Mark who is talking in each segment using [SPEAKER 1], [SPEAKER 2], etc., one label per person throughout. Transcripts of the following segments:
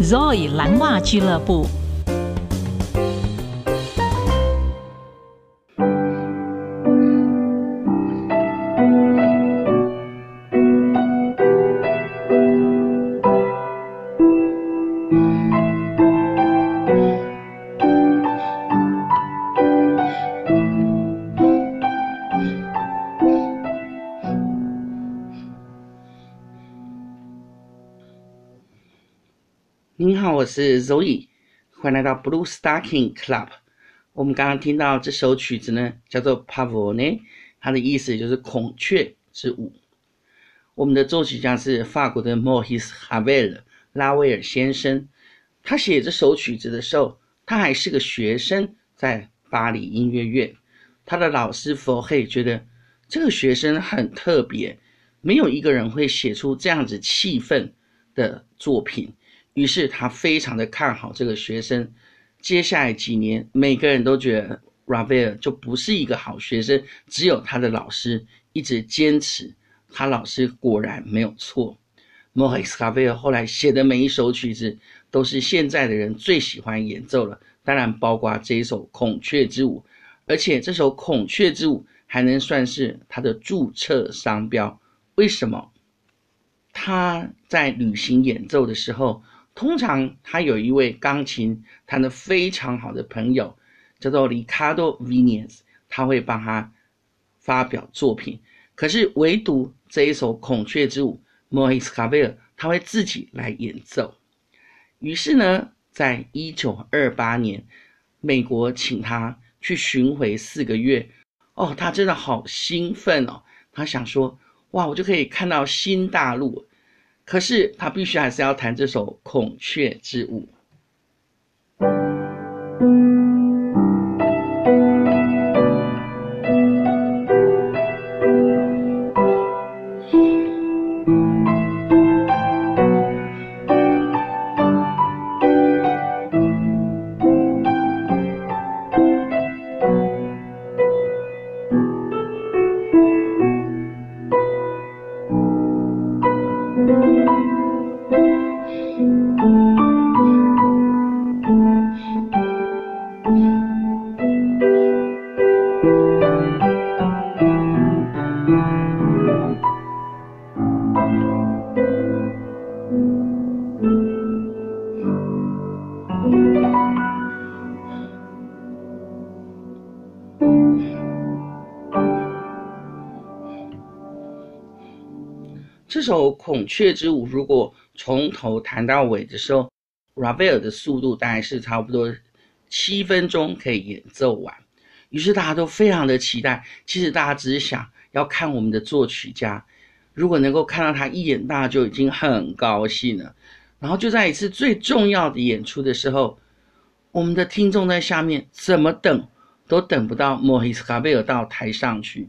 [SPEAKER 1] Zoe 蓝袜俱乐部。
[SPEAKER 2] 您好，我是 Zoe，欢迎来到 Blue Stocking Club。我们刚刚听到这首曲子呢，叫做 Pavone，它的意思就是孔雀之舞。我们的作曲家是法国的 Maurice Ravel 拉威尔先生。他写这首曲子的时候，他还是个学生，在巴黎音乐院。他的老师 Fauré 觉得这个学生很特别，没有一个人会写出这样子气氛的作品。于是他非常的看好这个学生，接下来几年，每个人都觉得 Ravel 就不是一个好学生，只有他的老师一直坚持，他老师果然没有错。Maurice Ravel 后来写的每一首曲子，都是现在的人最喜欢演奏了，当然包括这一首《孔雀之舞》，而且这首《孔雀之舞》还能算是他的注册商标。为什么？他在旅行演奏的时候。通常他有一位钢琴弹得非常好的朋友，叫做 Ricardo Viñes，他会帮他发表作品。可是唯独这一首《孔雀之舞》，Maurice Ravel 他会自己来演奏。于是呢，在一九二八年，美国请他去巡回四个月。哦，他真的好兴奋哦！他想说，哇，我就可以看到新大陆。可是他必须还是要弹这首《孔雀之舞》。这首《孔雀之舞》如果从头弹到尾的时候，Ravel 的速度大概是差不多七分钟可以演奏完。于是大家都非常的期待。其实大家只是想要看我们的作曲家，如果能够看到他一眼，大家就已经很高兴了。然后就在一次最重要的演出的时候，我们的听众在下面怎么等都等不到莫伊斯卡贝尔到台上去。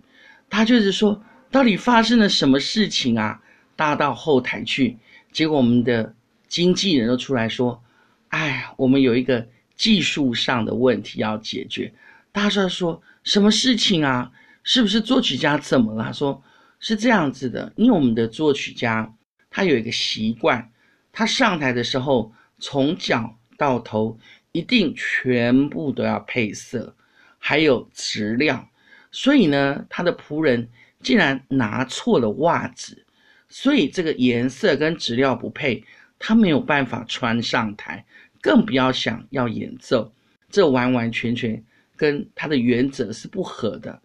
[SPEAKER 2] 他就是说，到底发生了什么事情啊？大家到后台去，结果我们的经纪人都出来说：“哎，我们有一个技术上的问题要解决。”大家说：“什么事情啊？是不是作曲家怎么了？”说：“是这样子的，因为我们的作曲家他有一个习惯，他上台的时候从脚到头一定全部都要配色，还有质料，所以呢，他的仆人竟然拿错了袜子。”所以这个颜色跟质料不配，他没有办法穿上台，更不要想要演奏。这完完全全跟他的原则是不合的。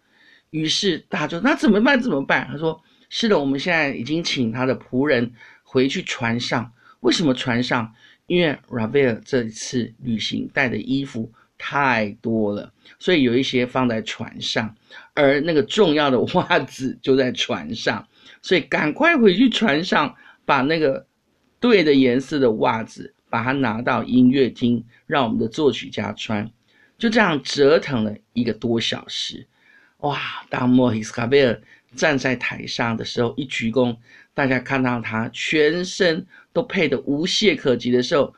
[SPEAKER 2] 于是大家就那怎么办？怎么办？他说：“是的，我们现在已经请他的仆人回去船上。为什么船上？因为 Ravel 这次旅行带的衣服太多了，所以有一些放在船上，而那个重要的袜子就在船上。”所以赶快回去船上，把那个对的颜色的袜子，把它拿到音乐厅，让我们的作曲家穿。就这样折腾了一个多小时。哇！当莫里斯卡贝尔站在台上的时候，一鞠躬，大家看到他全身都配得无懈可击的时候，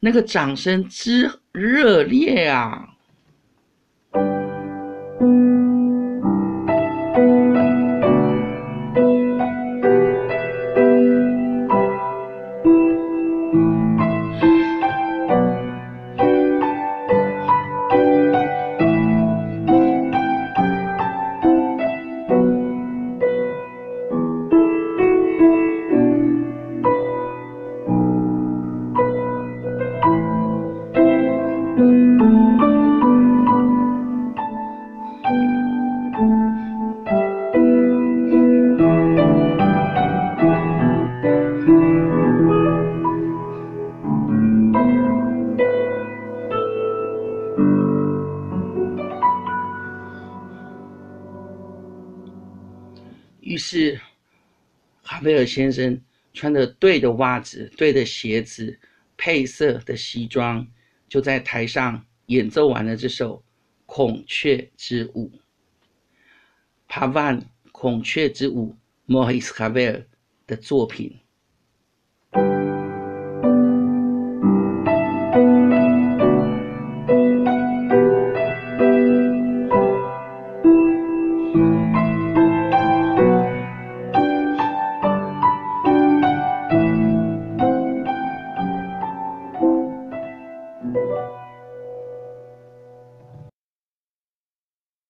[SPEAKER 2] 那个掌声之热烈啊！是，哈维尔先生穿着对的袜子、对的鞋子、配色的西装，就在台上演奏完了这首《孔雀之舞》。帕万《孔雀之舞》，莫伊斯·哈维尔的作品。